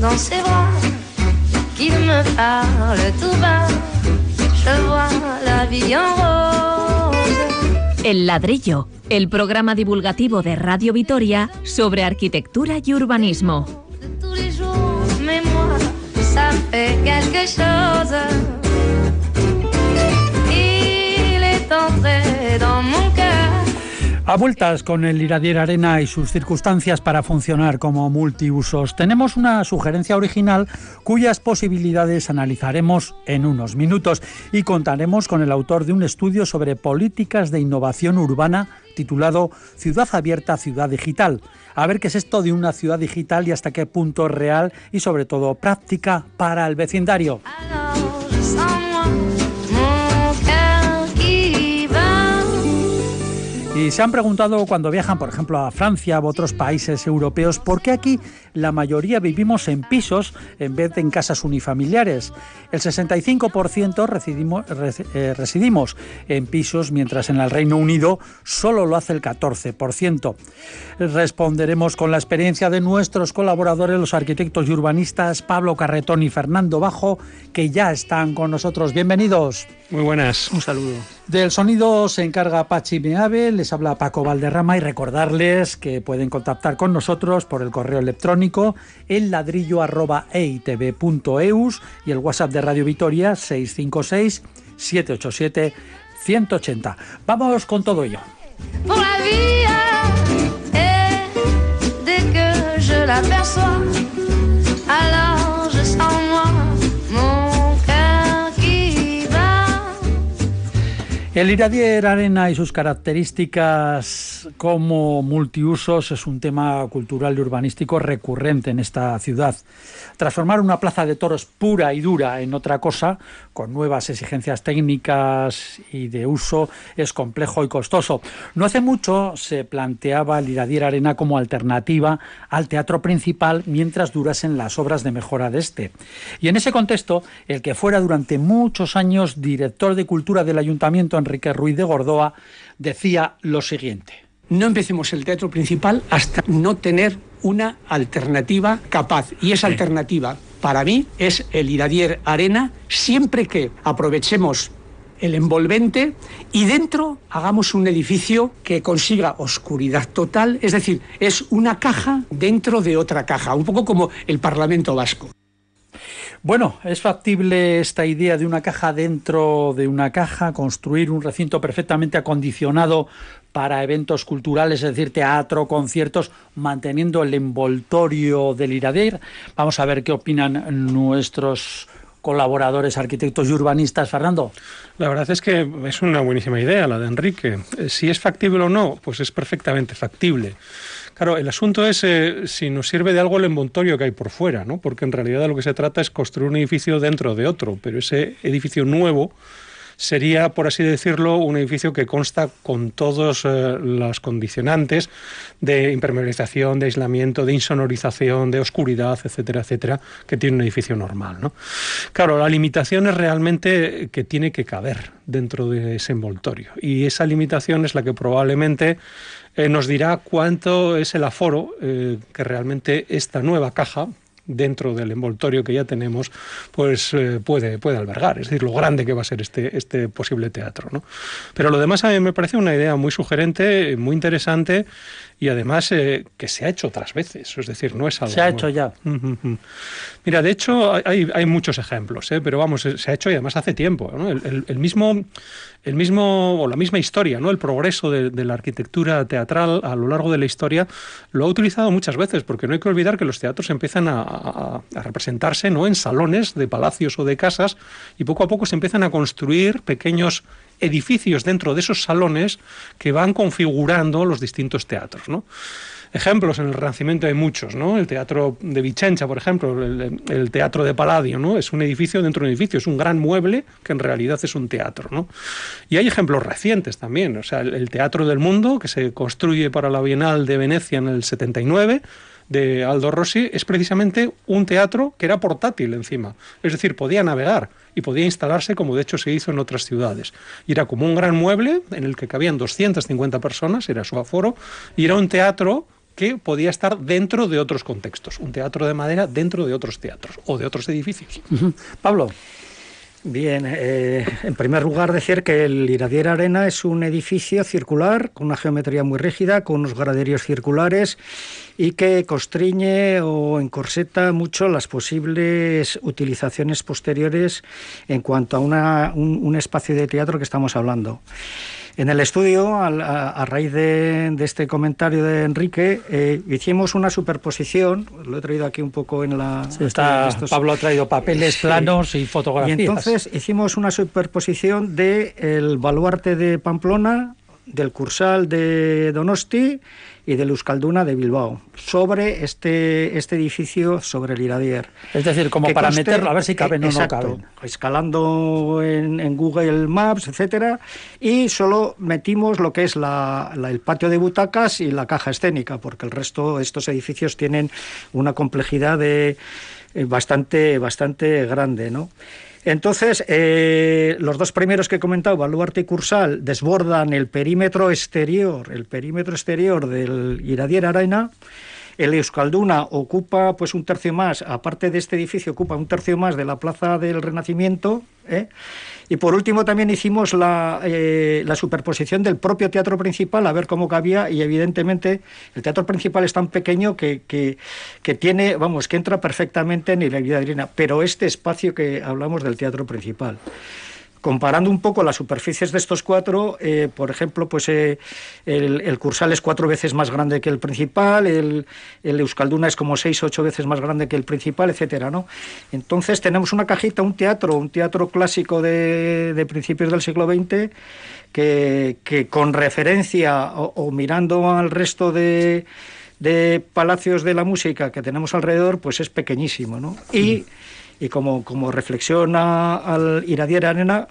dans ses bras, qu'il me parle tout bas. Je vois la vie en rose. El ladrillo, el programa divulgativo de Radio Vitoria sobre arquitectura y urbanismo. de tous les jours, mais moi, ça fait quelque chose. Il est entré. A vueltas con el Iradier Arena y sus circunstancias para funcionar como multiusos, tenemos una sugerencia original cuyas posibilidades analizaremos en unos minutos y contaremos con el autor de un estudio sobre políticas de innovación urbana titulado Ciudad Abierta, Ciudad Digital. A ver qué es esto de una ciudad digital y hasta qué punto real y sobre todo práctica para el vecindario. Y se han preguntado cuando viajan, por ejemplo, a Francia u otros países europeos, por qué aquí la mayoría vivimos en pisos en vez de en casas unifamiliares. El 65% residimos, res- eh, residimos en pisos, mientras en el Reino Unido solo lo hace el 14%. Responderemos con la experiencia de nuestros colaboradores, los arquitectos y urbanistas Pablo Carretón y Fernando Bajo, que ya están con nosotros. Bienvenidos. Muy buenas, un saludo. Del sonido se encarga Pachi Meave, les habla Paco Valderrama y recordarles que pueden contactar con nosotros por el correo electrónico el ladrillo y el WhatsApp de Radio Vitoria 656 787 180. Vamos con todo ello. El Iradier Arena y sus características como multiusos es un tema cultural y urbanístico recurrente en esta ciudad. Transformar una plaza de toros pura y dura en otra cosa, con nuevas exigencias técnicas y de uso, es complejo y costoso. No hace mucho se planteaba el Iradier Arena como alternativa al teatro principal mientras durasen las obras de mejora de este. Y en ese contexto, el que fuera durante muchos años director de cultura del ayuntamiento, Enrique Ruiz de Gordoa, decía lo siguiente. no empecemos el teatro principal hasta no tener una alternativa capaz. Y esa alternativa, para mí, es el Iradier Arena, siempre que aprovechemos el envolvente y dentro hagamos un edificio que consiga oscuridad total, es decir, es una caja dentro de otra caja, un poco como el Parlamento Vasco. Bueno, ¿es factible esta idea de una caja dentro de una caja, construir un recinto perfectamente acondicionado para eventos culturales, es decir, teatro, conciertos, manteniendo el envoltorio del Iradir? Vamos a ver qué opinan nuestros colaboradores, arquitectos y urbanistas. Fernando. La verdad es que es una buenísima idea la de Enrique. Eh, Si es factible o no, pues es perfectamente factible. Claro, el asunto es eh, si nos sirve de algo el envoltorio que hay por fuera, ¿no? Porque en realidad de lo que se trata es construir un edificio dentro de otro, pero ese edificio nuevo sería, por así decirlo, un edificio que consta con todos eh, los condicionantes de impermeabilización, de aislamiento, de insonorización, de oscuridad, etcétera, etcétera, que tiene un edificio normal. ¿no? Claro, la limitación es realmente que tiene que caber dentro de ese envoltorio y esa limitación es la que probablemente eh, nos dirá cuánto es el aforo eh, que realmente esta nueva caja dentro del envoltorio que ya tenemos, pues eh, puede, puede albergar, es decir, lo grande que va a ser este, este posible teatro. ¿no? Pero lo demás a mí me parece una idea muy sugerente, muy interesante y además eh, que se ha hecho otras veces, es decir, no es algo... Se ha hecho ya. Mira, de hecho hay, hay muchos ejemplos, ¿eh? pero vamos, se ha hecho y además hace tiempo. ¿no? El, el- el mismo, el mismo o la misma historia, ¿no? el progreso de, de la arquitectura teatral a lo largo de la historia lo ha utilizado muchas veces, porque no hay que olvidar que los teatros empiezan a, a- a representarse ¿no? en salones de palacios o de casas y poco a poco se empiezan a construir pequeños edificios dentro de esos salones que van configurando los distintos teatros. ¿no? Ejemplos en el Renacimiento hay muchos, ¿no? El teatro de Vicenza, por ejemplo, el, teatro de Palladio, ¿no? Es un edificio dentro de un edificio, es un gran mueble que en realidad es un teatro, ¿no? Y hay ejemplos recientes también, o sea, el, el Teatro del Mundo, que se construye para la Bienal de Venecia en el 79, de Aldo Rossi, es precisamente un teatro que era portátil encima, es decir, podía navegar y podía instalarse como de hecho se hizo en otras ciudades. Y era como un gran mueble en el que cabían 250 personas, era su aforo, y era un teatro que podía estar dentro de otros contextos, un teatro de madera dentro de otros teatros o de otros edificios. Pablo. Bien, eh, en primer lugar decir que el Iradier Arena es un edificio circular con una geometría muy rígida, con unos graderíos circulares y que constriñe o encorseta mucho las posibles utilizaciones posteriores en cuanto a un espacio de teatro que estamos hablando. En el estudio, a, raíz de, este comentario de Enrique, eh, hicimos una superposición, lo he traído aquí un poco en la... está, Pablo ha traído papeles planos y fotografías. Y entonces hicimos una superposición del el baluarte de Pamplona, del Cursal de Donosti y de Euskalduna de Bilbao, sobre este, este edificio, sobre el Iradier. Es decir, como para meterlo, a ver si cabe o no cabe. Escalando en, Google Maps, etcétera, y solo metimos lo que es la, el patio de butacas y la caja escénica, porque el resto de estos edificios tienen una complejidad de, eh, bastante, bastante grande, ¿no? Entonces, eh, los dos primeros que he comentado, Baluarte y Cursal, desbordan el perímetro exterior, el perímetro exterior del Iradier Arena. El Euskalduna ocupa pues un tercio más, aparte de este edificio, ocupa un tercio más de la Plaza del Renacimiento. ¿eh? Y por último también hicimos eh, la, superposición del propio teatro principal a ver cómo cabía y evidentemente el teatro principal es tan pequeño que, que, tiene, vamos, que entra perfectamente en la arena, pero este espacio que hablamos del teatro principal. Comparando un poco las superficies de estos cuatro, eh, por ejemplo, pues eh, el, Cursal es cuatro veces más grande que el principal, el, Euskalduna es como seis, ocho veces más grande que el principal, etcétera, ¿no? Entonces tenemos una cajita, un teatro, un teatro clásico de, principios del siglo XX, que, con referencia o, mirando al resto de, palacios de la música que tenemos alrededor, pues es pequeñísimo, ¿no? Y y como, como reflexión al iradiar arena,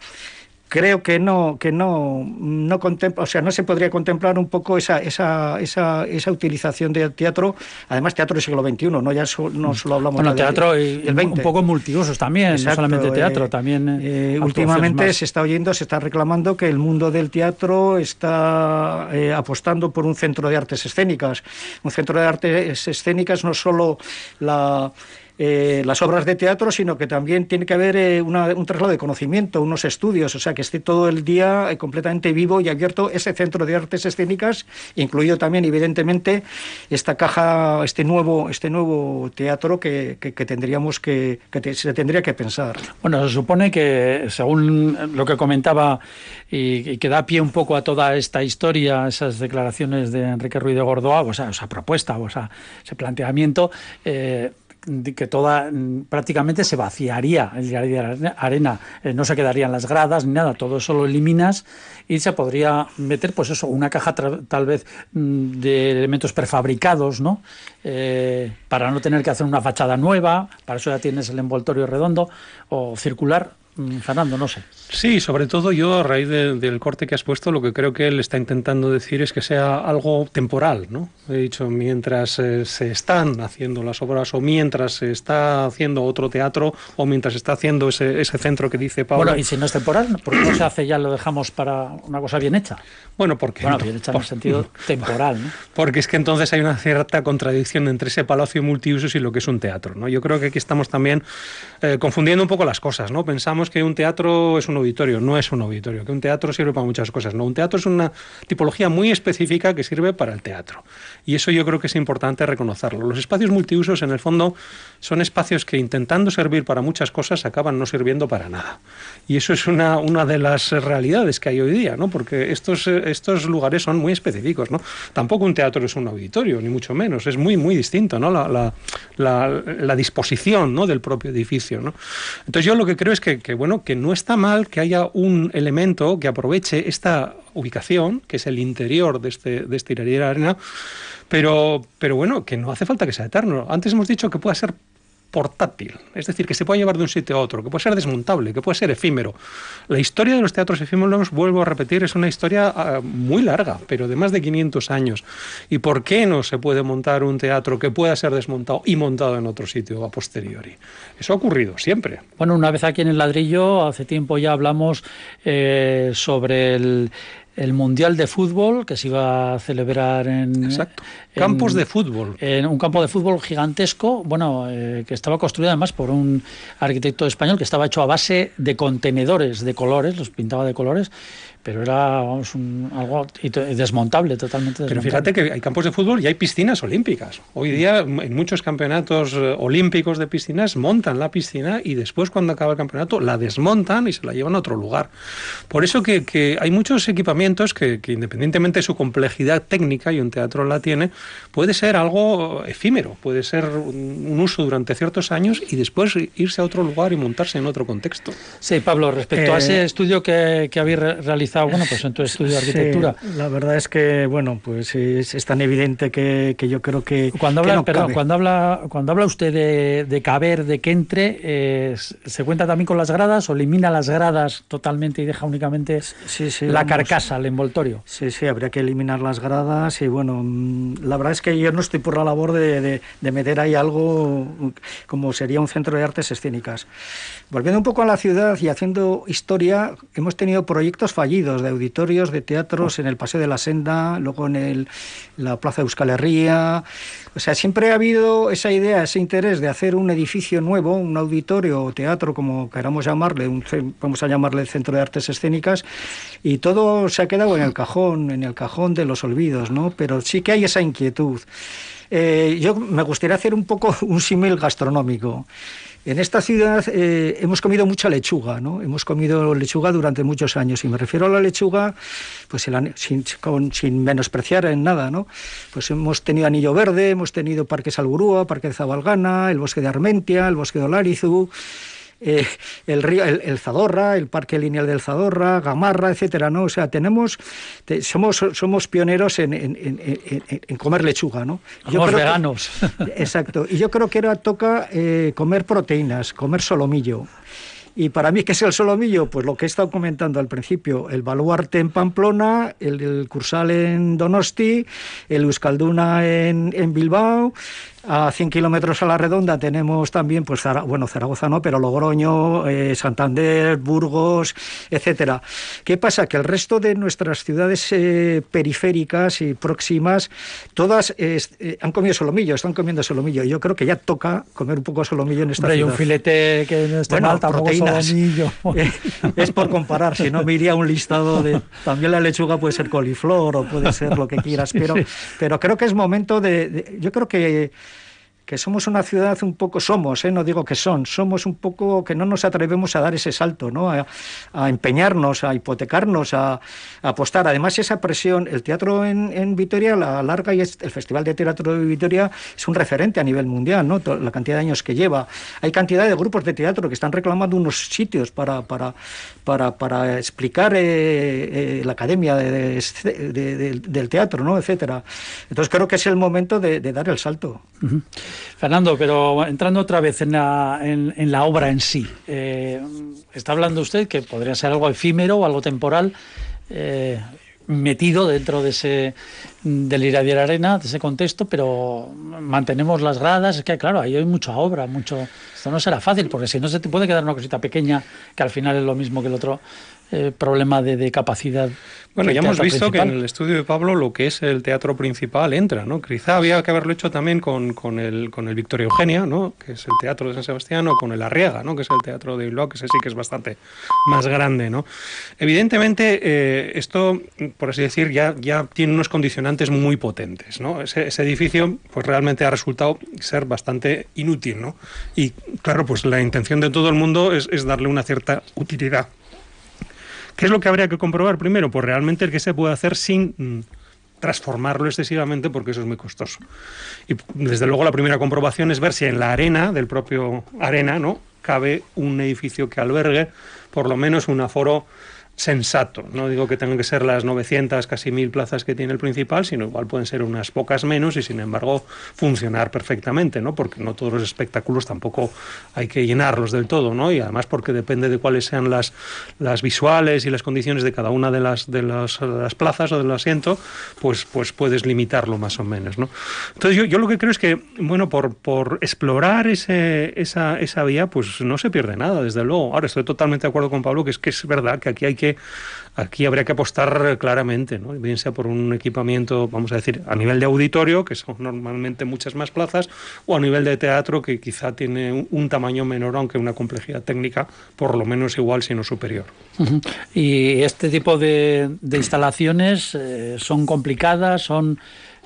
creo que no que no no contempla o sea no se podría contemplar un poco esa esa esa, esa utilización de teatro. Además teatro del siglo XXI no ya no solo hablamos bueno, de teatro y un poco multiusos también no solamente teatro eh, también eh, eh, últimamente se está oyendo se está reclamando que el mundo del teatro está apostando por un centro de artes escénicas. Un centro de artes escénicas no solo la eh, las obras de teatro, sino que también tiene que haber eh, un traslado de conocimiento, unos estudios, o sea, que esté todo el día eh, completamente vivo y abierto ese centro de artes escénicas, incluido también, evidentemente, esta caja, este nuevo, este nuevo teatro que, tendríamos que, se tendría que pensar. Bueno, se supone que, según lo que comentaba y, que da pie un poco a toda esta historia, esas declaraciones de Enrique Ruiz de Gordoa, o sea, esa propuesta, o sea, ese planteamiento, que toda prácticamente se vaciaría el diario de arena, eh, no se quedarían las gradas ni nada, todo eso lo eliminas y se podría meter, pues eso, una caja tal vez mm, de elementos prefabricados, ¿no? Eh, para no tener que hacer una fachada nueva, para eso ya tienes el envoltorio redondo o circular, Mm, Fernando, no sé. Sí, sobre todo yo, a raíz del corte que has puesto, lo que creo que él está intentando decir es que sea algo temporal, ¿no? He dicho, mientras eh, se están haciendo las obras o mientras se está haciendo otro teatro o mientras se está haciendo ese, ese centro que dice Pablo. Bueno, y si no es temporal, ¿por qué no se hace ya lo dejamos para una cosa bien hecha? Bueno, porque... Bueno, bien hecha en sentido temporal, ¿no? Porque es que entonces hay una cierta contradicción entre ese palacio multiusos y lo que es un teatro, ¿no? Yo creo que aquí estamos también eh, confundiendo un poco las cosas, ¿no? Pensamos que un teatro es un auditorio, no es un auditorio, que un teatro sirve para muchas cosas, no, un teatro es una tipología muy específica que sirve para el teatro. Y eso yo creo que es importante reconocerlo. Los espacios multiusos, en el fondo, son espacios que intentando servir para muchas cosas acaban no sirviendo para nada. Y eso es una, una de las realidades que hay hoy día, ¿no? Porque estos, estos lugares son muy específicos, ¿no? Tampoco un teatro es un auditorio, ni mucho menos, es muy, muy distinto, ¿no? La, la, la, la disposición ¿no? del propio edificio, ¿no? Entonces yo lo que creo es que, que bueno, que no está mal que haya un elemento que aproveche esta ubicación, que es el interior de este, de este arena, pero, pero bueno, que no hace falta que sea eterno. Antes hemos dicho que pueda ser portátil, es decir, que se puede llevar de un sitio a otro, que puede ser desmontable, que puede ser efímero. La historia de los teatros efímeros, vuelvo a repetir, es una historia ah, muy larga, pero de más de 500 años. ¿Y por qué no se puede montar un teatro que pueda ser desmontado y montado en otro sitio a posteriori? Eso ha ocurrido siempre. Bueno, una vez aquí en el ladrillo, hace tiempo ya hablamos eh, sobre el el Mundial de Fútbol que se iba a celebrar en... Exacto. Campos de fútbol. En un campo de fútbol gigantesco, bueno, eh, que estaba construido además por un arquitecto español que estaba hecho a base de contenedores de colores, los pintaba de colores, pero era vamos, un, algo desmontable, totalmente desmontable. Pero fíjate que hay campos de fútbol y hay piscinas olímpicas. Hoy día en muchos campeonatos eh, olímpicos de piscinas montan la piscina y después cuando acaba el campeonato la desmontan y se la llevan a otro lugar. Por eso que, que hay muchos equipamientos que, que, independientemente de su complejidad técnica, y un teatro la tiene, puede ser algo efímero, puede ser un uso durante ciertos años y después irse a otro lugar y montarse en otro contexto. Sí, Pablo, respecto a eh, ese estudio que, que habéis realizado bueno, pues en tu estudio de arquitectura. la verdad es que, bueno, pues es, tan evidente que, yo creo que. Cuando habla, cuando habla, cuando habla usted de, caber, de que entre, eh, ¿se cuenta también con las gradas o elimina las gradas totalmente y deja únicamente la carcasa, el envoltorio? Sí, sí, habría que eliminar las gradas y bueno, mm, la verdad es que yo no estoy por la labor de, de meter ahí algo como sería un centro de artes escénicas. Volviendo un poco a la ciudad y haciendo historia, hemos tenido proyectos fallidos de auditorios, de teatros en el Paseo de la Senda, luego en el, la Plaza Euskal Herria. O sea, siempre ha habido esa idea, ese interés de hacer un edificio nuevo, un auditorio o teatro, como queramos llamarle, un, vamos a llamarle Centro de Artes Escénicas, y todo se ha quedado en el cajón, en el cajón de los olvidos, ¿no? Pero sí que hay esa inquietud. Eh, yo me gustaría hacer un poco un símil gastronómico. En esta ciudad eh, hemos comido mucha lechuga, ¿no? Hemos comido lechuga durante muchos años y me refiero a la lechuga, pues sin, sin, menospreciar en nada, ¿no? Pues hemos tenido Anillo Verde, hemos tenido Parque Salburúa, Parque de Zabalgana, el Bosque de Armentia, el Bosque de Olarizu, eh, el río, el, Zadorra, el Parque Lineal del Zadorra, Gamarra, etcétera, ¿no? O sea, tenemos, somos, somos pioneros en, en, comer lechuga, ¿no? Somos veganos. exacto. Y yo creo que ahora toca eh, comer proteínas, comer solomillo. Y para mí, ¿qué es el solomillo? Pues lo que he estado comentando al principio, el baluarte en Pamplona, el, Cursal en Donosti, el Euskalduna en, en Bilbao, a 100 kilómetros a la redonda tenemos también, pues, bueno, Zaragoza no, pero Logroño, eh, Santander, Burgos, etcétera. ¿Qué pasa? Que el resto de nuestras ciudades eh, periféricas y próximas, todas eh, han comido solomillo, están comiendo solomillo. Yo creo que ya toca comer un poco solomillo en esta ciudad. Hay un filete que no esté mal, solomillo. es por comparar, si no me iría un listado de... También la lechuga puede ser coliflor o puede ser lo que quieras, pero, pero creo que es momento de yo creo que que somos una ciudad un poco, somos, ¿eh? no digo que son, somos un poco que no nos atrevemos a dar ese salto, ¿no? a, empeñarnos, a hipotecarnos, a, apostar. Además, esa presión, el teatro en, en, Vitoria, la larga y el Festival de Teatro de Vitoria es un referente a nivel mundial, ¿no? la cantidad de años que lleva. Hay cantidad de grupos de teatro que están reclamando unos sitios para, para, para, para explicar eh, eh, la academia de, del teatro, ¿no? etcétera. Entonces creo que es el momento de, dar el salto. Fernando, pero entrando otra vez en la, en, la obra en sí, eh, está hablando usted que podría ser algo efímero o algo temporal. Eh, metido dentro de ese del Iradier Arena, de ese contexto, pero mantenemos las gradas, es que claro, ahí hay mucha obra, mucho esto no será fácil, porque si no se te puede quedar una cosita pequeña, que al final es lo mismo que el otro eh, problema de, capacidad. Bueno, ya hemos visto que en el estudio de Pablo lo que es el teatro principal entra, ¿no? Quizá había que haberlo hecho también con, con, el, con el Victoria Eugenia, ¿no? Que es el teatro de San Sebastián, o con el Arriaga, ¿no? Que es el teatro de Bilbao, que ese sí que es bastante más grande, ¿no? Evidentemente, eh, esto, por así decir, ya, ya tiene unos condicionantes muy potentes, ¿no? Ese, ese edificio, pues realmente ha resultado ser bastante inútil, ¿no? Y claro, pues la intención de todo el mundo es, es darle una cierta utilidad ¿Qué es lo que habría que comprobar primero? Pues realmente el que se puede hacer sin mm, transformarlo excesivamente porque eso es muy costoso. Y desde luego la primera comprobación es ver si en la arena del propio arena, ¿no? cabe un edificio que albergue por lo menos un aforo sensato. No digo que tengan que ser las 900, casi 1000 plazas que tiene el principal, sino igual pueden ser unas pocas menos y sin embargo funcionar perfectamente, ¿no? Porque no todos los espectáculos tampoco hay que llenarlos del todo, ¿no? Y además porque depende de cuáles sean las, las visuales y las condiciones de cada una de las, de las, plazas o del asiento, pues, pues puedes limitarlo más o menos, ¿no? Entonces yo, yo lo que creo es que, bueno, por, por explorar ese, esa, esa vía, pues no se pierde nada, desde luego. Ahora estoy totalmente de acuerdo con Pablo que es que es verdad que aquí hay que aquí habría que apostar claramente, bien sea por un equipamiento, vamos a decir, a nivel de auditorio, que son normalmente muchas más plazas, o a nivel de teatro, que quizá tiene un, tamaño menor, aunque una complejidad técnica por lo menos igual, sino superior. Y este tipo de, instalaciones eh, son complicadas, son...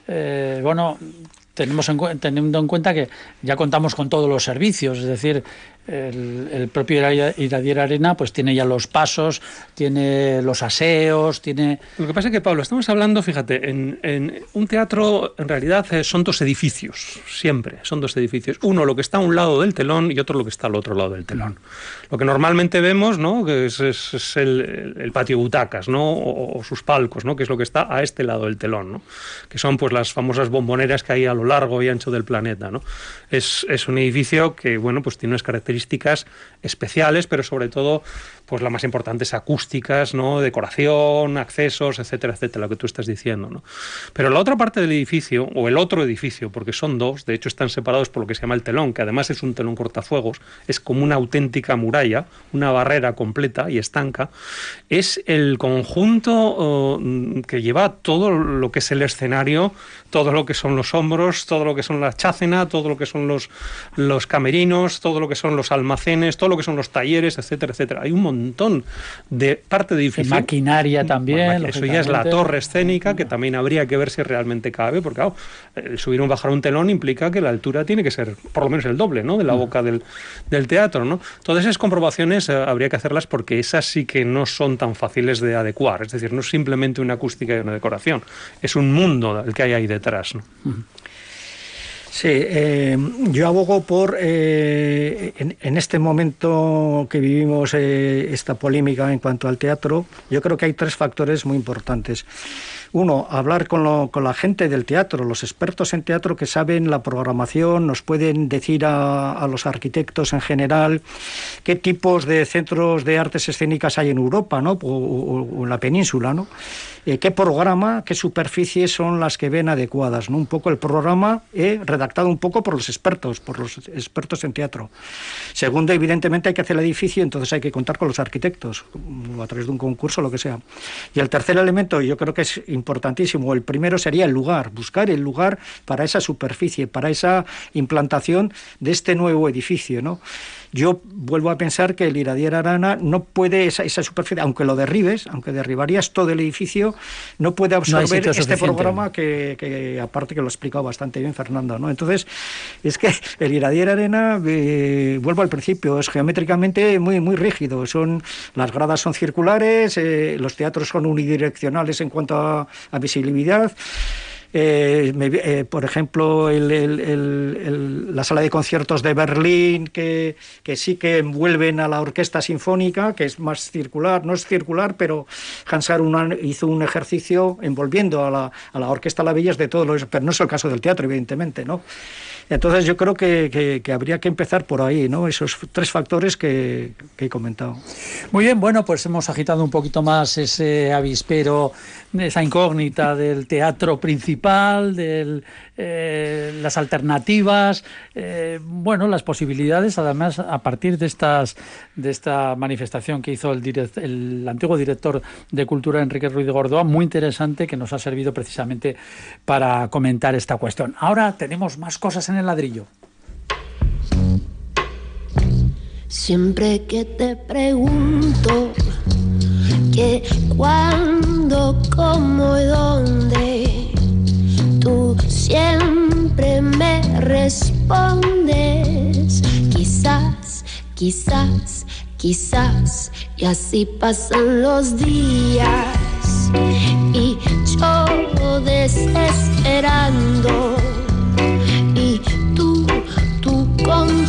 Eh, bueno, tenemos teniendo en cuenta que ya contamos con todos los servicios, es decir, el, propio Iradier Arena pues tiene ya los pasos, tiene los aseos, tiene... Lo que pasa es que, Pablo, estamos hablando, fíjate, en, un teatro en realidad eh, son dos edificios, siempre, son dos edificios. Uno lo que está a un lado del telón y otro lo que está al otro lado del telón. Lo que normalmente vemos, ¿no? Que es, el, patio butacas, ¿no? O, sus palcos, ¿no? Que es lo que está a este lado del telón, ¿no? Que son pues las famosas bomboneras que hay a lo largo y ancho del planeta, ¿no? Es, es un edificio que, bueno, pues tiene unas características especiales, pero sobre todo pues la más importante es acústicas, ¿no? decoración, accesos, etcétera, etcétera, lo que tú estás diciendo. ¿no? Pero la otra parte del edificio, o el otro edificio, porque son dos, de hecho están separados por lo que se llama el telón, que además es un telón cortafuegos, es como una auténtica muralla, una barrera completa y estanca, es el conjunto oh, que lleva todo lo que es el escenario, todo lo que son los hombros, todo lo que son la chácena, todo lo que son los, los camerinos, todo lo que son los almacenes, todo lo que son los talleres, etcétera, etcétera. Hay un montón de parte de edificio. maquinaria también. eso ya es la torre escénica, que también habría que ver si realmente cabe, porque claro, subir o bajar un telón implica que la altura tiene que ser por lo menos el doble ¿no? de la mm. boca del, del teatro. ¿no? Todas esas comprobaciones eh, habría que hacerlas porque esas sí que no son tan fáciles de adecuar. Es decir, no es simplemente una acústica y una decoración, es un mundo el que hay ahí detrás. ¿no? Sí, eh, yo abogo por, eh, en, este momento que vivimos eh, esta polémica en cuanto al teatro, yo creo que hay tres factores muy importantes. Uno, hablar con, con, la gente del teatro, los expertos en teatro que saben la programación, nos pueden decir a, los arquitectos en general qué tipos de centros de artes escénicas hay en Europa ¿no? o, en la península. ¿no? Eh, qué programa, qué superficies son las que ven adecuadas. ¿no? Un poco el programa he redactado un poco por los expertos, por los expertos en teatro. Segundo, evidentemente hay que hacer el edificio, entonces hay que contar con los arquitectos, a través de un concurso, lo que sea. Y el tercer elemento, yo creo que es importantísimo. El primero sería el lugar, buscar el lugar para esa superficie, para esa implantación de este nuevo edificio, ¿no? Yo vuelvo a pensar que el Iradier Arana no puede, esa, superficie, aunque lo derribes, aunque derribarías todo el edificio, no puede absorber este programa que, aparte que lo ha explicado bastante bien Fernando. ¿no? Entonces, es que el Iradier Arena, eh, vuelvo al principio, es geométricamente muy, muy rígido. Son, las gradas son circulares, eh, los teatros son unidireccionales en cuanto a, a visibilidad. Eh, eh, por ejemplo, la sala de conciertos de Berlín, que, sí que envuelven a la orquesta sinfónica, que es más circular, no es circular, pero Hansar hizo un ejercicio envolviendo a la, a la orquesta La Villas de todo lo pero no es el caso del teatro, evidentemente, ¿no? Entonces yo creo que, habría que empezar por ahí, ¿no? Esos tres factores que, he comentado. Muy bien, bueno, pues hemos agitado un poquito más ese avispero, esa incógnita del teatro principal, de eh, las alternativas, eh, bueno, las posibilidades, además, a partir de estas de esta manifestación que hizo el, el antiguo director de Cultura, Enrique Ruiz de Gordoa, muy interesante, que nos ha servido precisamente para comentar esta cuestión. Ahora tenemos más cosas en en el ladrillo. Siempre que te pregunto que cuándo, cómo y dónde, tú siempre me respondes, quizás, quizás, quizás, y así pasan los días y yo desesperando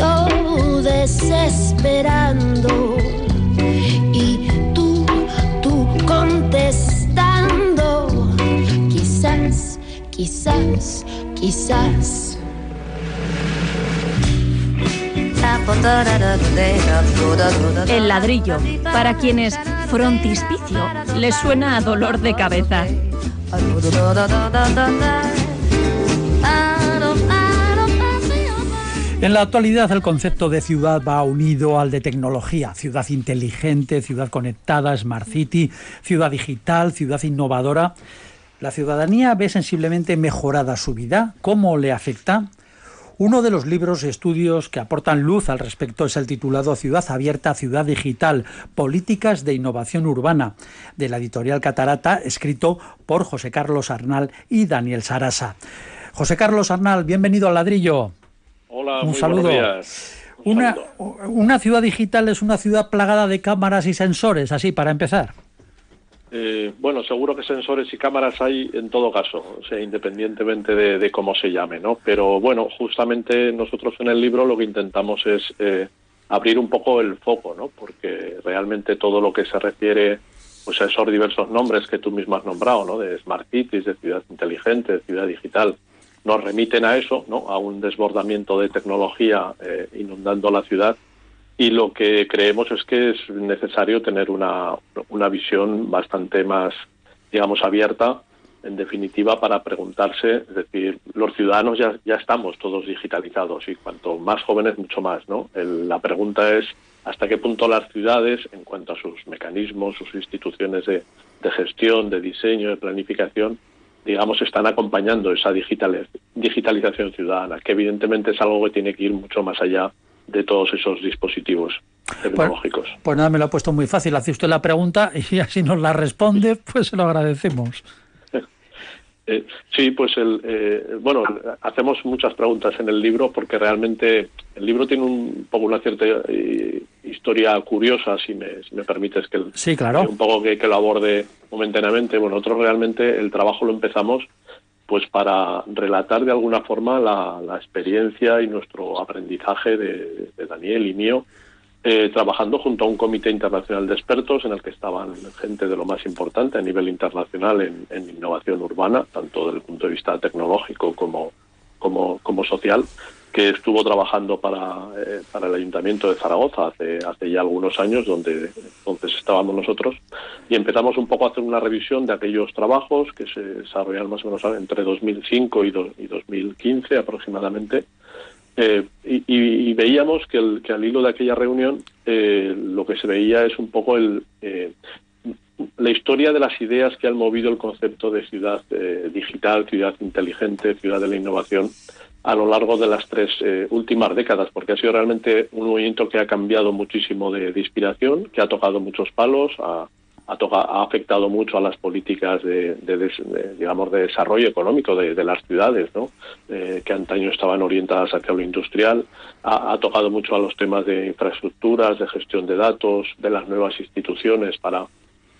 yo desesperando y tú, tú contestando. Quizás, quizás, quizás. El ladrillo, para quienes frontispicio les suena a dolor de cabeza. En la actualidad el concepto de ciudad va unido al de tecnología, ciudad inteligente, ciudad conectada, smart city, ciudad digital, ciudad innovadora. ¿La ciudadanía ve sensiblemente mejorada su vida? ¿Cómo le afecta? Uno de los libros y estudios que aportan luz al respecto es el titulado Ciudad Abierta, Ciudad Digital, Políticas de Innovación Urbana, de la editorial Catarata, escrito por José Carlos Arnal y Daniel Sarasa. José Carlos Arnal, bienvenido al ladrillo. Hola, Un muy saludo. buenos días. Un Una, saludo. una ciudad digital es una ciudad plagada de cámaras y sensores, así para empezar. Eh, bueno, seguro que sensores y cámaras hay en todo caso, o sea, independientemente de, de cómo se llame, ¿no? Pero bueno, justamente nosotros en el libro lo que intentamos es eh, abrir un poco el foco, ¿no? Porque realmente todo lo que se refiere pues a esos diversos nombres que tú mismo has nombrado, ¿no? De smart cities, de ciudad inteligente, de ciudad digital, nos remiten a eso, ¿no? A un desbordamiento de tecnología eh, inundando la ciudad y lo que creemos es que es necesario tener una, una visión bastante más, digamos, abierta, en definitiva, para preguntarse, es decir, los ciudadanos ya, ya estamos todos digitalizados y cuanto más jóvenes, mucho más, ¿no? El- la pregunta es hasta qué punto las ciudades, en cuanto a sus mecanismos, sus instituciones de, de gestión, de diseño, de planificación, digamos, están acompañando esa digitali- digitalización ciudadana, que evidentemente es algo que tiene que ir mucho más allá de todos esos dispositivos tecnológicos. Pues nada, me lo ha puesto muy fácil. Hace usted la pregunta y así nos la responde, pues se lo agradecemos. Eh, sí, pues el, eh, bueno, hacemos muchas preguntas en el libro porque realmente el libro tiene un poco una cierta eh, historia curiosa, si me, si me permites que el- Sí, claro. un poco que, que lo aborde momentáneamente. Bueno, nosotros realmente el trabajo lo empezamos pues para relatar de alguna forma la, la experiencia y nuestro aprendizaje de, de Daniel y mío eh, trabajando junto a un comité internacional de expertos en el que estaban gente de lo más importante a nivel internacional en, innovación urbana, tanto desde el punto de vista tecnológico como, como, social, que estuvo trabajando para, eh, para el Ayuntamiento de Zaragoza hace, hace ya algunos años, donde entonces estábamos nosotros, y empezamos un poco a hacer una revisión de aquellos trabajos que se desarrollaron más o menos entre 2005 y, y 2015 aproximadamente, eh, y, y- veíamos que, el- que al hilo de aquella reunión eh, lo que se veía es un poco el, eh, la historia de las ideas que han movido el concepto de ciudad eh, digital, ciudad inteligente, ciudad de la innovación a lo largo de las tres eh, últimas décadas, porque ha sido realmente un movimiento que ha cambiado muchísimo de, de inspiración, que ha tocado muchos palos, ha, ha, afectado mucho a las políticas de, de digamos, de desarrollo económico de, las ciudades, ¿no? Eh, que antaño estaban orientadas hacia lo industrial, ha, tocado mucho a los temas de infraestructuras, de gestión de datos, de las nuevas instituciones para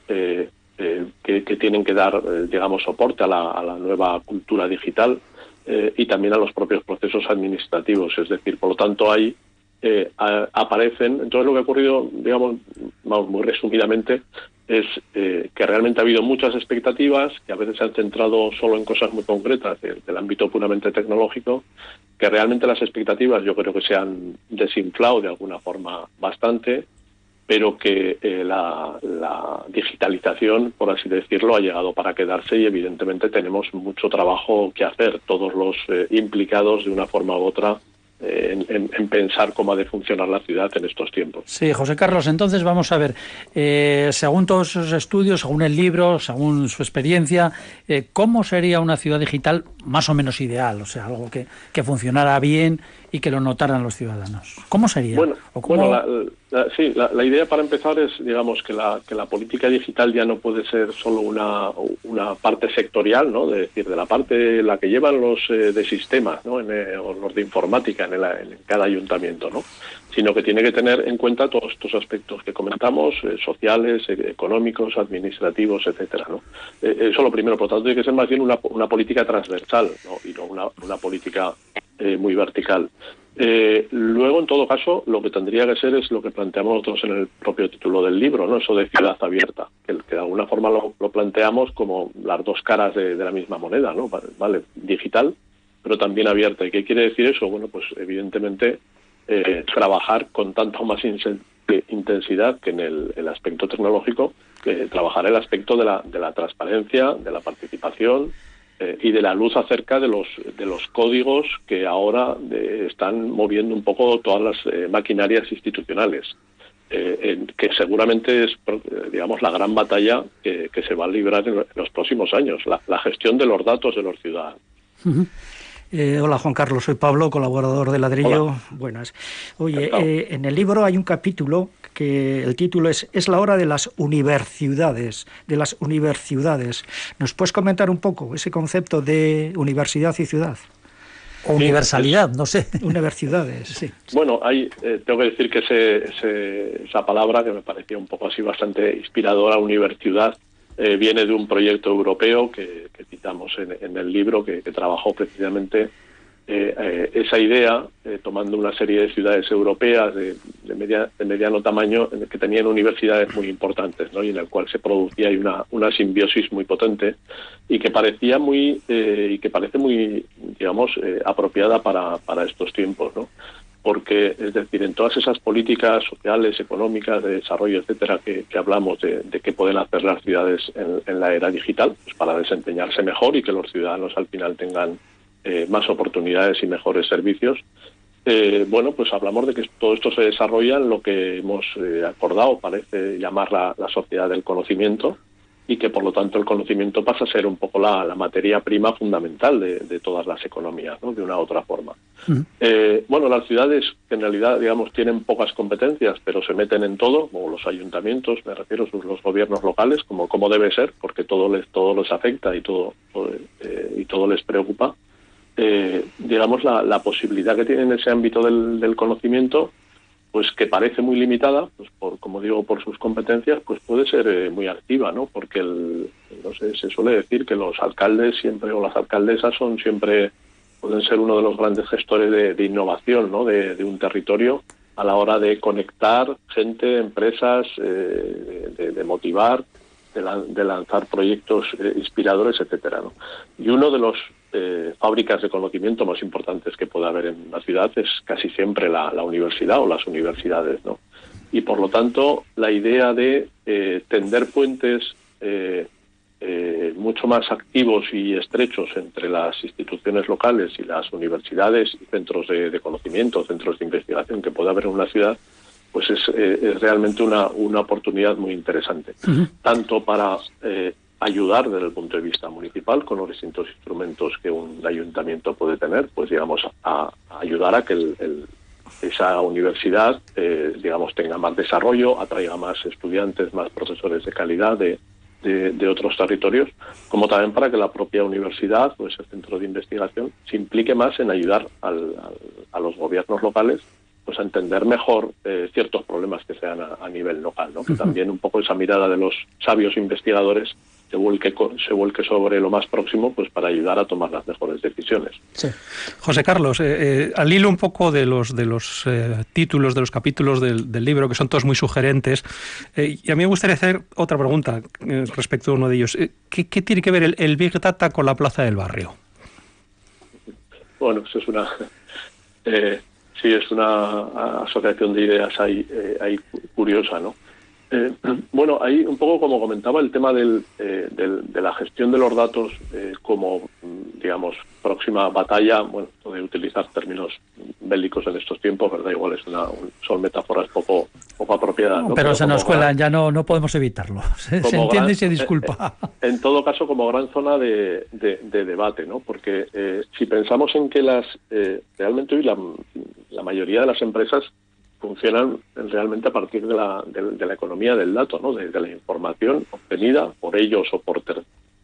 eh, eh, que, tienen que dar, digamos, soporte a la, a la nueva cultura digital y también a los propios procesos administrativos. Es decir, por lo tanto, a- aparecen. Entonces, lo que ha ocurrido, digamos, vamos, muy resumidamente, es eh, que realmente ha habido muchas expectativas que a veces se han centrado solo en cosas muy concretas del, ámbito puramente tecnológico, que realmente las expectativas yo creo que se han desinflado de alguna forma bastante pero que eh, la, digitalización, por así decirlo, ha llegado para quedarse y evidentemente tenemos mucho trabajo que hacer, todos los eh, implicados de una forma u otra en, en- en pensar cómo ha de funcionar la ciudad en estos tiempos. Sí, José Carlos, entonces vamos a ver, eh, según todos esos estudios, según el libro, según su experiencia, eh, ¿cómo sería una ciudad digital más o menos ideal? O sea, algo que, que funcionara bien y que lo notaran los ciudadanos. ¿Cómo sería? Bueno, ¿O cómo- bueno la, la- sí, la, la idea para empezar es, digamos, que la, que la política digital ya no puede ser solo una, una parte sectorial, ¿no? De decir, de la parte la que llevan los eh, de sistemas, ¿no? En, eh, o los de informática en, el- en cada ayuntamiento, ¿no? Sino que tiene que tener en cuenta todos estos aspectos que comentamos, eh, sociales, eh, económicos, administrativos, etcétera, ¿no? Eso lo primero, por lo tanto, tiene que ser más bien una, una política transversal, ¿no? Y no una, política eh, muy vertical. Eh, luego, en todo caso, lo que tendría que ser es lo que planteamos nosotros en el propio título del libro, ¿no? Eso de ciudad abierta, que, de alguna forma lo, planteamos como las dos caras de, la misma moneda, ¿no? Vale, digital, pero también abierta. ¿Y qué quiere decir eso? Bueno, pues evidentemente eh, trabajar con tanta más intensidad que en el, aspecto tecnológico, trabajar el aspecto de la, de la transparencia, de la participación eh, y de la luz acerca de los, de los códigos que ahora están moviendo un poco todas las eh, maquinarias institucionales. que seguramente es, digamos, la gran batalla que, se va a librar en los próximos años, la, gestión de los datos de los ciudadanos. Eh, hola Juan Carlos, soy Pablo, colaborador de Ladrillo. Buenas. Oye, eh, en el libro hay un capítulo que el título es Es la hora de las universidades, de las universidades. ¿Nos puedes comentar un poco ese concepto de universidad y ciudad? O universalidad, no sé. Universidades, sí. Bueno, hay, eh, tengo que decir que esa palabra que me parecía un poco así bastante inspiradora, universidad, eh, viene de un proyecto europeo que, citamos en, el libro que, trabajó precisamente eh, eh, esa idea, tomando una serie de ciudades europeas de, mediano tamaño que tenían universidades muy importantes, y en el cual se producía una, una simbiosis muy potente y que parecía muy y que parece muy, digamos, apropiada para, para estos tiempos. Porque, es decir, en todas esas políticas sociales, económicas, de desarrollo, etcétera, que, hablamos de, qué pueden hacer las ciudades en, la era digital, pues para desempeñarse mejor y que los ciudadanos al final tengan eh, más oportunidades y mejores servicios, eh, bueno, pues hablamos de que todo esto se desarrolla en lo que hemos eh, acordado, parece llamar la sociedad del conocimiento, y que por lo tanto el conocimiento pasa a ser un poco la, materia prima fundamental de, todas las economías, ¿no? de una u otra forma. Eh, bueno, las ciudades que en realidad, digamos, tienen pocas competencias, pero se meten en todo, como los ayuntamientos, me refiero a los gobiernos locales, como, como debe ser, porque todo les, todo les afecta y todo, eh, y todo les preocupa. Eh, digamos, la, la, posibilidad que tienen en ese ámbito del, del conocimiento pues que parece muy limitada, pues por, como digo, por sus competencias, pues puede ser eh, muy activa, ¿no? Porque el, no sé, se suele decir que los alcaldes siempre o las alcaldesas son siempre pueden ser uno de los grandes gestores de, innovación, ¿no? De, un territorio a la hora de conectar gente, empresas, eh, de, motivar, de, lanzar proyectos eh, inspiradores, etcétera, ¿no? Y uno de los eh, fábricas de conocimiento más importantes que puede haber en una ciudad es casi siempre la, universidad o las universidades, ¿no? Y por lo tanto, la idea de eh, tender puentes eh, mucho más activos y estrechos entre las instituciones locales y las universidades y centros de, conocimiento, centros de investigación que puede haber en una ciudad, pues es, realmente una, una oportunidad muy interesante, tanto para ayudar desde el punto de vista municipal con los distintos instrumentos que un ayuntamiento puede tener, pues digamos, a, ayudar a que esa universidad, eh, digamos, tenga más desarrollo, atraiga más estudiantes, más profesores de calidad de, de, otros territorios, como también para que la propia universidad o ese centro de investigación se implique más en ayudar a los gobiernos locales pues a entender mejor eh, ciertos problemas que sean a, nivel local, ¿no? que también un poco esa mirada de los sabios investigadores se vuelque, se vuelque sobre lo más próximo pues para ayudar a tomar las mejores decisiones. José Carlos, eh, eh, al hilo un poco de los, de los títulos, de los capítulos del, libro, que son todos muy sugerentes, y a mí me gustaría hacer otra pregunta respecto a uno de ellos. ¿Qué, tiene que ver el, el, Big Data con la Plaza del Barrio? Bueno, eso es una... Sí, es una asociación de ideas ahí, eh, curiosa, ¿no? Eh, bueno, ahí un poco como comentaba el tema del, eh, de la gestión de los datos como, digamos, próxima batalla, bueno, de utilizar términos bélicos en estos tiempos, ¿verdad? Igual es una, son metáforas poco, poco apropiadas. Pero, se nos cuelan, ya no, no podemos evitarlo. Se, entiende y se disculpa. En, todo caso, como gran zona de, debate, ¿no? Porque si pensamos en que las realmente hoy la, la mayoría de las empresas funcionan realmente a partir de la, de, la economía del dato, ¿no? de, la información obtenida por ellos o por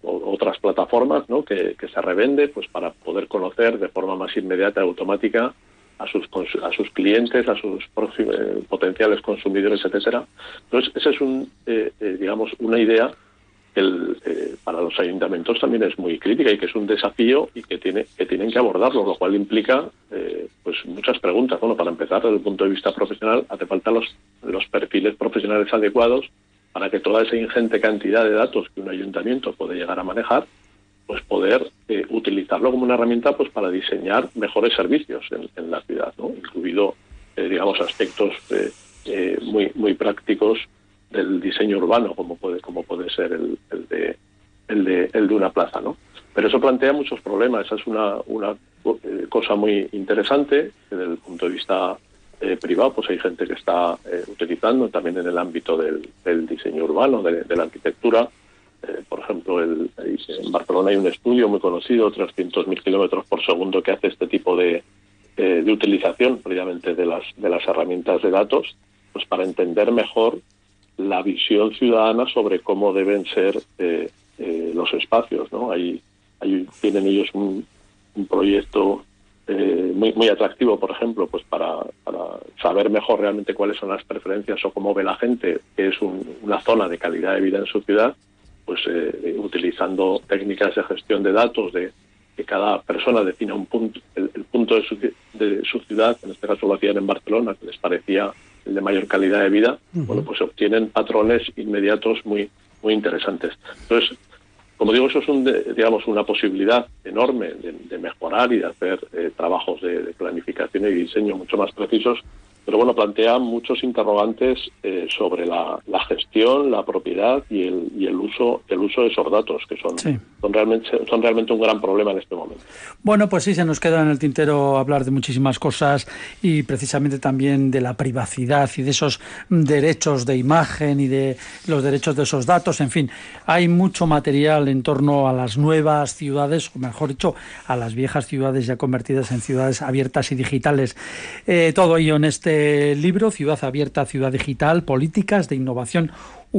otras plataformas ¿no? que, se revende pues para poder conocer de forma más inmediata y automática a sus a sus clientes, a sus eh, potenciales consumidores, etcétera. Entonces, esa es un eh, eh, digamos una idea el, eh, para los ayuntamientos también es muy crítica y que es un desafío y que tiene que tienen que abordarlo, lo cual implica eh, pues muchas preguntas. Bueno, para empezar, desde el punto de vista profesional, hace falta los, los perfiles profesionales adecuados para que toda esa ingente cantidad de datos que un ayuntamiento puede llegar a manejar pues poder eh, utilizarlo como una herramienta pues para diseñar mejores servicios en, la ciudad, ¿no? incluido eh, digamos aspectos eh, muy muy prácticos del diseño urbano como puede como puede ser el, el, de el de el de una plaza, ¿no? Pero eso plantea muchos problemas. Esa es una una cosa muy interesante desde el punto de vista privado, pues hay gente que está utilizando también en el ámbito del, diseño urbano, de la arquitectura eh, por ejemplo, el, en Barcelona hay un estudio muy conocido, 300.000 kilómetros por segundo, que hace este tipo de, eh, de utilización previamente de las, de las herramientas de datos, pues para entender mejor la visión ciudadana sobre cómo deben ser eh, los espacios. ¿no? Ahí, ahí tienen ellos un, un proyecto muy, muy atractivo, por ejemplo, pues para, para, saber mejor realmente cuáles son las preferencias o cómo ve la gente que es una zona de calidad de vida en su ciudad pues eh, utilizando técnicas de gestión de datos de que cada persona defina un punto, el, punto de su, de su, ciudad, en este caso lo hacían en Barcelona, que les parecía el de mayor calidad de vida, bueno, pues obtienen patrones inmediatos muy, muy interesantes. Entonces, como digo, eso es un, digamos, una posibilidad enorme de, mejorar y de hacer eh, trabajos de, planificación y diseño mucho más precisos. Pero bueno, plantea muchos interrogantes eh, sobre la, gestión, la propiedad y el, y el uso el uso de esos datos, que son, son, realmente, son realmente un gran problema en este momento. Bueno, pues sí, se nos queda en el tintero hablar de muchísimas cosas y precisamente también de la privacidad y de esos derechos de imagen y de los derechos de esos datos. En fin, hay mucho material en torno a las nuevas ciudades, o mejor dicho, a las viejas ciudades ya convertidas en ciudades abiertas y digitales. Eh, todo ello en este libro, Ciudad Abierta, Ciudad Digital, Políticas de Innovación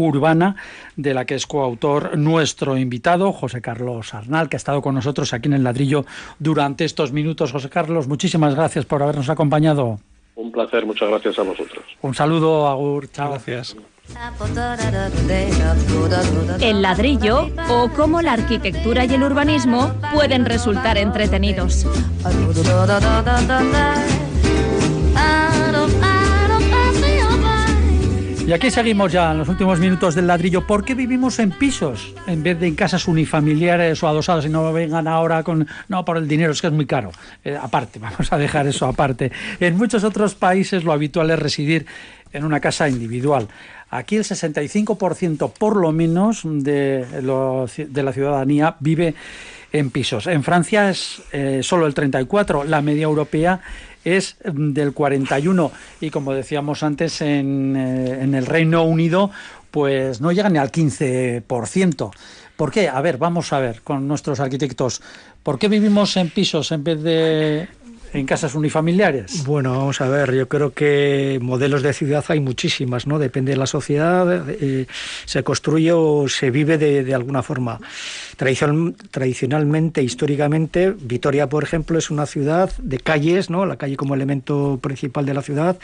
Urbana, de la que es coautor nuestro invitado, José Carlos Arnal, que ha estado con nosotros aquí en el ladrillo durante estos minutos. José Carlos, muchísimas gracias por habernos acompañado. Un placer, muchas gracias a vosotros. Un saludo, Agur, chao. Gracias. El ladrillo o cómo la arquitectura y el urbanismo pueden resultar entretenidos. Y aquí seguimos ya en los últimos minutos del ladrillo. ¿Por qué vivimos en pisos en vez de en casas unifamiliares o adosadas y no vengan ahora con... No, por el dinero, es que es muy caro. Eh, aparte, vamos a dejar eso aparte. En muchos otros países lo habitual es residir en una casa individual. Aquí el 65% por lo menos de, la ciudadanía vive en pisos. En Francia es eh, solo el 34%, la media europea es mm, del 41 y como decíamos antes en, eh, en el Reino Unido pues no llega ni al 15%. ¿Por qué? A ver, vamos a ver con nuestros arquitectos. ¿Por qué vivimos en pisos en vez de en casas unifamiliares? Bueno, vamos a ver, yo creo que modelos de ciudad hay muchísimas, ¿no? Depende de la sociedad, eh, se construye o se vive de, de alguna forma. Tradicionalmente, históricamente, Vitoria, por ejemplo, es una ciudad de calles, ¿no? La calle como elemento principal de la ciudad,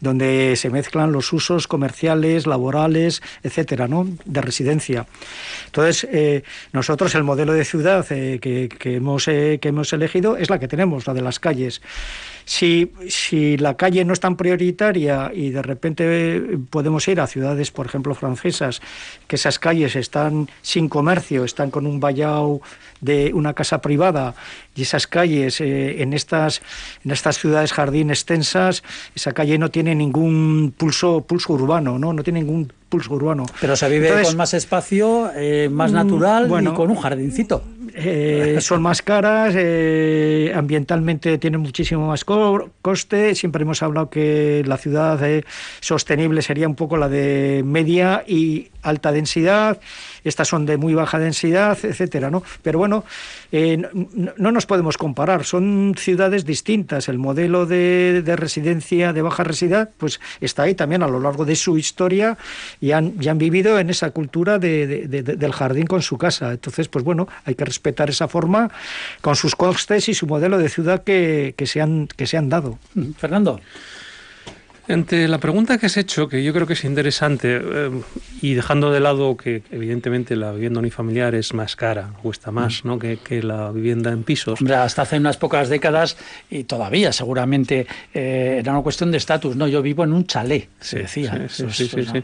donde se mezclan los usos comerciales, laborales, etcétera, ¿no? De residencia. Entonces, eh, nosotros el modelo de ciudad eh, que, hemos, que hemos elegido es la que tenemos, la de las calles. Si, si la calle no es tan prioritaria y de repente podemos ir a ciudades, por ejemplo, francesas, que esas calles están sin comercio, están con un vallado de una casa privada y esas calles eh, en estas en estas ciudades jardín extensas esa calle no tiene ningún pulso pulso urbano no no tiene ningún pulso urbano. Pero se vive con más espacio eh, más natural y con un jardincito eh, son más caras, eh, ambientalmente tienen muchísimo más coste. Siempre hemos hablado que la ciudad eh, sostenible sería un poco la de media y alta densidad estas son de muy baja densidad, etcétera, ¿no? Pero bueno, eh, no, nos podemos comparar, son ciudades distintas. El modelo de, residencia de baja densidad, pues está ahí también a lo largo de su historia y han, han vivido en esa cultura del jardín con su casa. Entonces, pues bueno, hay que respetar esa forma con sus costes y su modelo de ciudad que, se, han, que se han dado. Fernando. Ante la pregunta que has hecho, que yo creo que es interesante, eh, y dejando de lado que evidentemente la vivienda unifamiliar es más cara, cuesta más mm. ¿no? que, la vivienda en pisos. Hombre, hasta hace unas pocas décadas, y todavía seguramente eh, era una cuestión de estatus, ¿no? Yo vivo en un chalet, se decía. Sí, sí, sí,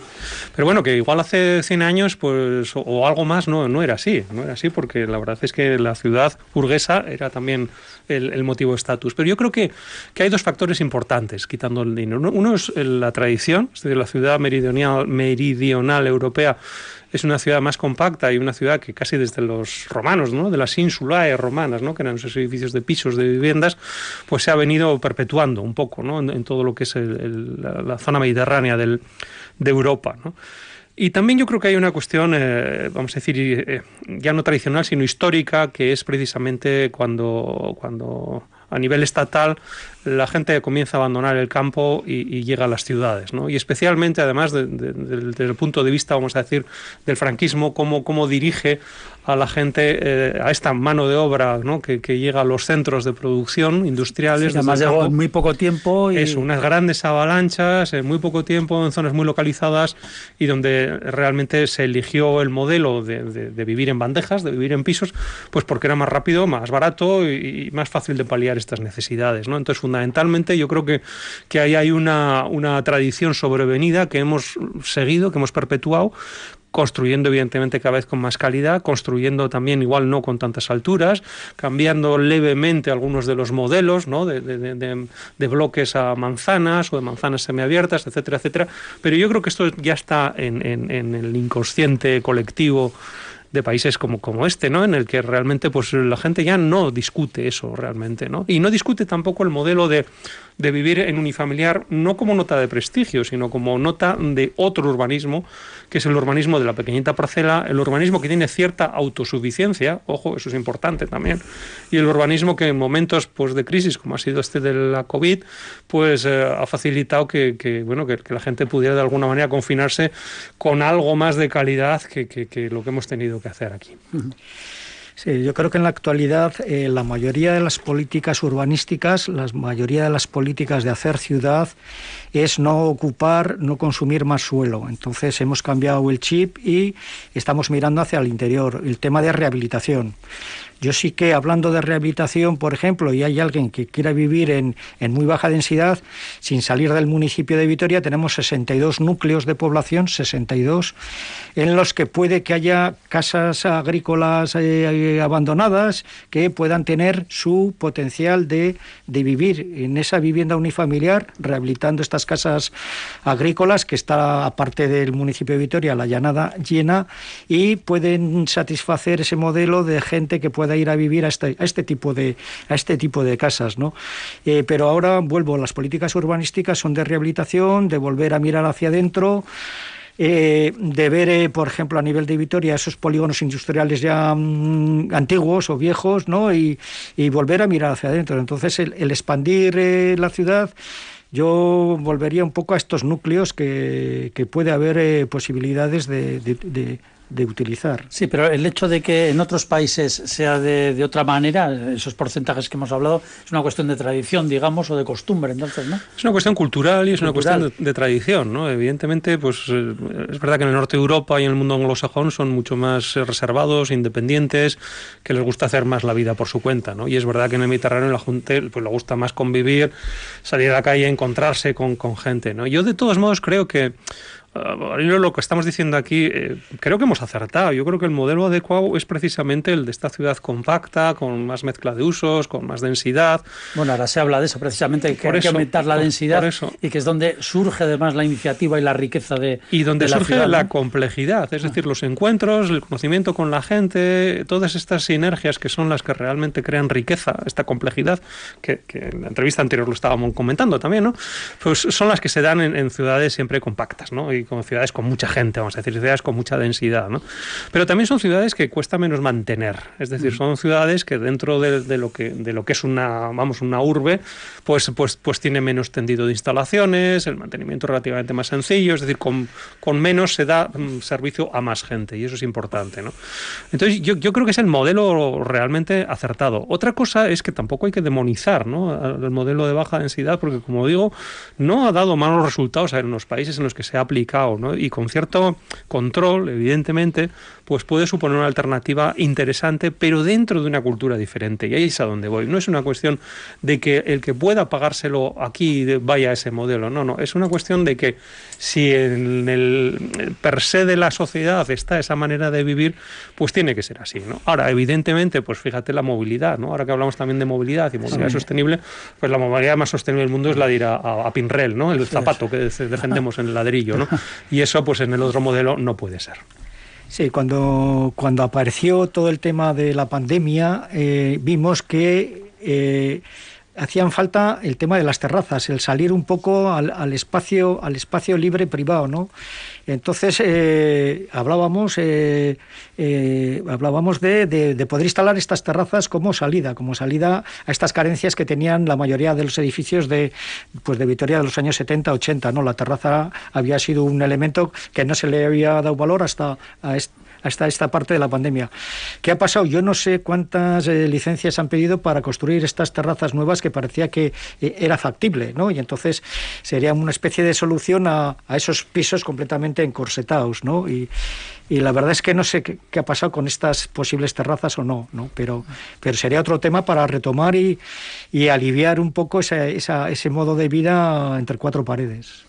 Pero bueno, que igual hace 100 años, pues, o, algo más, no, no era así, no era así, porque la verdad es que la ciudad burguesa era también el, motivo de estatus. Pero yo creo que, que hay dos factores importantes, quitando el dinero. Uno la tradición, es decir, la ciudad meridional, meridional europea es una ciudad más compacta y una ciudad que casi desde los romanos, ¿no? de las insulae romanas, ¿no? que eran esos edificios de pisos, de viviendas, pues se ha venido perpetuando un poco ¿no? en, todo lo que es la, zona mediterránea del, de Europa. Y también yo creo que hay una cuestión, eh, vamos a decir, eh, ya no tradicional, sino histórica, que es precisamente cuando, cuando a nivel estatal la gente comienza a abandonar el campo y, llega a las ciudades, ¿no? Y especialmente, además, desde el punto de vista, vamos a decir, del franquismo, cómo, cómo dirige a la gente, eh, a esta mano de obra ¿no? que, llega a los centros de producción industriales. Sí, además llegó en muy poco tiempo. Y... Es unas grandes avalanchas, en muy poco tiempo, en zonas muy localizadas y donde realmente se eligió el modelo de, de, vivir en bandejas, de vivir en pisos, pues porque era más rápido, más barato y, más fácil de paliar estas necesidades. ¿no? Entonces, fundamentalmente yo creo que, que ahí hay una, una tradición sobrevenida que hemos seguido, que hemos perpetuado, construyendo evidentemente cada vez con más calidad, construyendo también igual no con tantas alturas, cambiando levemente algunos de los modelos, ¿no? de, de, bloques a manzanas o de manzanas semiabiertas, etcétera, etcétera. Pero yo creo que esto ya está en, en el inconsciente colectivo de países como, como este, ¿no? En el que realmente pues la gente ya no discute eso realmente, ¿no? Y no discute tampoco el modelo de de vivir en unifamiliar no como nota de prestigio, sino como nota de otro urbanismo, que es el urbanismo de la pequeñita parcela, el urbanismo que tiene cierta autosuficiencia, ojo, eso es importante también, y el urbanismo que en momentos pues, de crisis, como ha sido este de la COVID, pues eh, ha facilitado que, bueno, que, la gente pudiera de alguna manera confinarse con algo más de calidad que, que lo que hemos tenido que hacer aquí. Sí, yo creo que en la actualidad eh, la mayoría de las políticas urbanísticas, la mayoría de las políticas de hacer ciudad es no ocupar, no consumir más suelo. Entonces hemos cambiado el chip y estamos mirando hacia el interior. El tema de rehabilitación. Yo sí que hablando de rehabilitación, por ejemplo, y hay alguien que quiera vivir en, muy baja densidad, sin salir del municipio de Vitoria, tenemos 62 núcleos de población, 62, en los que puede que haya casas agrícolas eh, abandonadas que puedan tener su potencial de, de vivir en esa vivienda unifamiliar, rehabilitando estas casas agrícolas, que está aparte del municipio de Vitoria, la llanada llena, y pueden satisfacer ese modelo de gente que pueda ir a vivir a este, a este, tipo, de, a este tipo de casas. ¿no? Eh, pero ahora vuelvo, las políticas urbanísticas son de rehabilitación, de volver a mirar hacia adentro. Eh, de ver, eh, por ejemplo, a nivel de Vitoria, esos polígonos industriales ya mm, antiguos o viejos, ¿no? Y, volver a mirar hacia adentro. Entonces, el, expandir la ciudad, yo volvería un poco a estos núcleos que, que puede haber posibilidades de, de utilizar. Sí, pero el hecho de que en otros países sea de, de, otra manera, esos porcentajes que hemos hablado, es una cuestión de tradición, digamos, o de costumbre, entonces, ¿no? Es una cuestión cultural y es una cuestión de, tradición, ¿no? Evidentemente, pues eh, es verdad que en el norte de Europa y en el mundo anglosajón son mucho más eh, reservados, independientes, que les gusta hacer más la vida por su cuenta, ¿no? Y es verdad que en el Mediterráneo la gente pues le gusta más convivir, salir a la calle, encontrarse con, con gente, ¿no? Yo de todos modos creo que lo que estamos diciendo aquí, eh, creo que hemos acertado. Yo creo que el modelo adecuado es precisamente el de esta ciudad compacta, con más mezcla de usos, con más densidad. Bueno, ahora se habla de eso precisamente, que hay que aumentar la densidad y que es donde surge además la iniciativa y la riqueza de Y donde la surge la complejidad, es decir, los encuentros, el conocimiento con la gente, todas estas sinergias que son las que realmente crean riqueza, esta complejidad, que, en la entrevista anterior lo estábamos comentando también, ¿no? Pues son las que se dan en, ciudades siempre compactas, ¿no? Y y con ciudades con mucha gente, vamos a decir, ciudades con mucha densidad, ¿no? Pero también son ciudades que cuesta menos mantener, es decir, son ciudades que dentro de, lo que de lo que es una, vamos, una urbe, pues, pues, pues tiene menos tendido de instalaciones, el mantenimiento relativamente más sencillo, es decir, con, con menos se da mm, servicio a más gente y eso es importante, ¿no? Entonces yo, yo creo que es el modelo realmente acertado. Otra cosa es que tampoco hay que demonizar, ¿no? El modelo de baja densidad, porque como digo, no ha dado malos resultados en los países en los que se ha aplicado, ¿no? Y con cierto control, evidentemente, pues puede suponer una alternativa interesante, pero dentro de una cultura diferente. Y ahí es a donde voy. No es una cuestión de que el que pueda pagárselo aquí vaya a ese modelo. No, no. Es una cuestión de que si en el per se de la sociedad está esa manera de vivir, pues tiene que ser así. ¿no? Ahora, evidentemente, pues fíjate la movilidad. ¿no? Ahora que hablamos también de movilidad y movilidad sostenible, pues la movilidad más sostenible del mundo es la de ir a, Pinrel, ¿no? el zapato que defendemos en el ladrillo. ¿no? Y eso, pues en el otro modelo no puede ser. Sí, cuando, cuando apareció todo el tema de la pandemia, eh, vimos que eh, hacían falta el tema de las terrazas, el salir un poco al, espacio, al espacio libre privado, ¿no? Entonces eh, hablábamos, eh, eh, hablábamos de, poder instalar estas terrazas como salida, como salida a estas carencias que tenían la mayoría de los edificios de, pues de Vitoria de los años 70, 80, ¿no? La terraza había sido un elemento que no se le había dado valor hasta a hasta esta parte de la pandemia. ¿Qué ha pasado? Yo no sé cuántas eh, licencias han pedido para construir estas terrazas nuevas que parecía que eh, era factible, ¿no? Y entonces sería una especie de solución a, a esos pisos completamente encorsetados, ¿no? Y, y la verdad es que no sé qué, ha pasado con estas posibles terrazas o no, ¿no? Pero, pero sería otro tema para retomar y, y aliviar un poco ese, ese modo de vida entre cuatro paredes.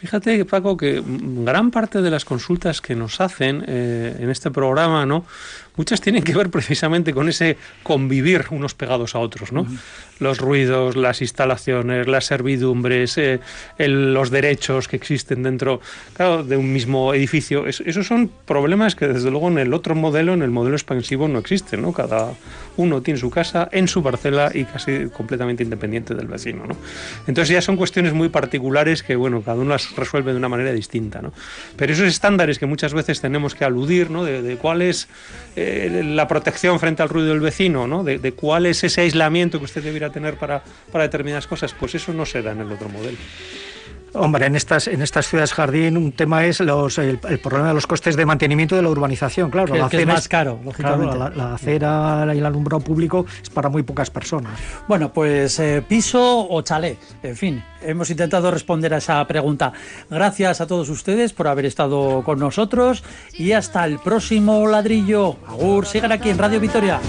Fíjate, Paco, que gran parte de las consultas que nos hacen eh, en este programa, ¿no? Muchas tienen que ver precisamente con ese convivir unos pegados a otros, ¿no? Los ruidos, las instalaciones, las servidumbres, eh, los derechos que existen dentro de un mismo edificio. esos son problemas que desde luego en el otro modelo, en el modelo expansivo, no existen, ¿no? Cada uno tiene su casa en su parcela y casi completamente independiente del vecino, ¿no? Entonces ya son cuestiones muy particulares que, bueno, cada uno las resuelve de una manera distinta, ¿no? Pero esos estándares que muchas veces tenemos que aludir, ¿no? De, cuál es eh, la protección frente al ruido del vecino, ¿no? De, de, cuál es ese aislamiento que usted debiera tener para, para determinadas cosas, pues eso no se da en el otro modelo. Hombre, en estas, en estas ciudades jardín un tema es los, el, problema de los costes de mantenimiento de la urbanización. Claro, la es más caro, lógicamente. la, acera y el alumbrado público es para muy pocas personas. Bueno, pues eh, piso o chalet, en fin, hemos intentado responder a esa pregunta. Gracias a todos ustedes por haber estado con nosotros y hasta el próximo ladrillo. Agur, sigan aquí en Radio Vitoria.